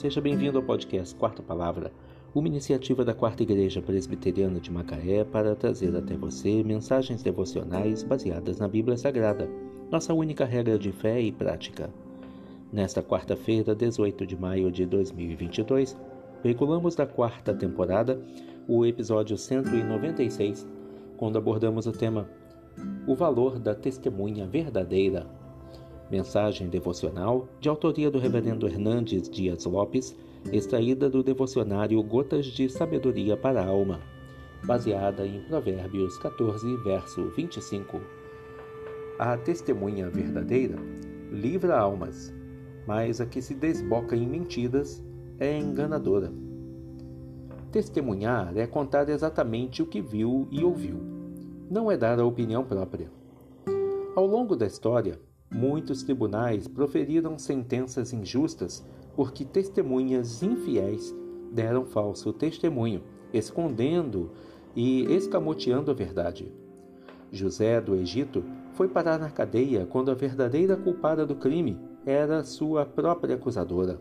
Seja bem-vindo ao podcast Quarta Palavra, uma iniciativa da Quarta Igreja Presbiteriana de Macaé para trazer até você mensagens devocionais baseadas na Bíblia Sagrada, nossa única regra de fé e prática. Nesta quarta-feira, 18 de maio de 2022, veiculamos da quarta temporada o episódio 196, quando abordamos o tema O valor da testemunha verdadeira Mensagem devocional de autoria do Reverendo Hernandes Dias Lopes, extraída do devocionário Gotas de Sabedoria para a Alma, baseada em Provérbios 14, verso 25. A testemunha verdadeira livra almas, mas a que se desboca em mentiras é enganadora. Testemunhar é contar exatamente o que viu e ouviu, não é dar a opinião própria. Ao longo da história, Muitos tribunais proferiram sentenças injustas porque testemunhas infiéis deram falso testemunho, escondendo e escamoteando a verdade. José do Egito foi parar na cadeia quando a verdadeira culpada do crime era sua própria acusadora.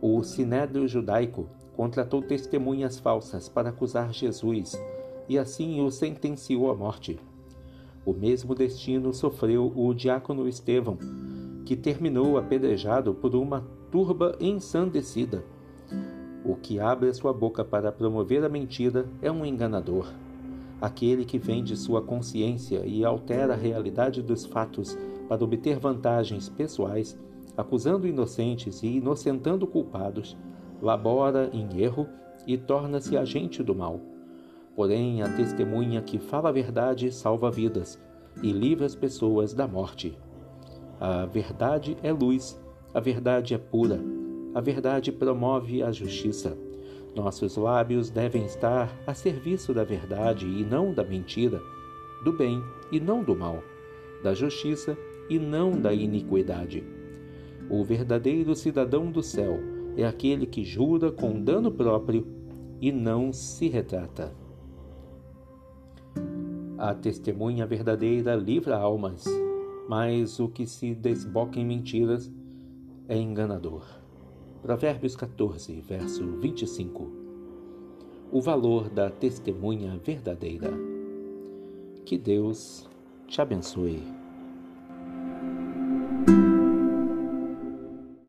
O sinédrio judaico contratou testemunhas falsas para acusar Jesus e assim o sentenciou à morte. O mesmo destino sofreu o diácono Estevão, que terminou apedrejado por uma turba ensandecida. O que abre a sua boca para promover a mentira é um enganador. Aquele que vende sua consciência e altera a realidade dos fatos para obter vantagens pessoais, acusando inocentes e inocentando culpados, labora em erro e torna-se agente do mal. Porém, a testemunha que fala a verdade salva vidas e livra as pessoas da morte. A verdade é luz, a verdade é pura, a verdade promove a justiça. Nossos lábios devem estar a serviço da verdade e não da mentira, do bem e não do mal, da justiça e não da iniquidade. O verdadeiro cidadão do céu é aquele que jura com dano próprio e não se retrata. A testemunha verdadeira livra almas, mas o que se desboca em mentiras é enganador. Provérbios 14, verso 25. O valor da testemunha verdadeira. Que Deus te abençoe.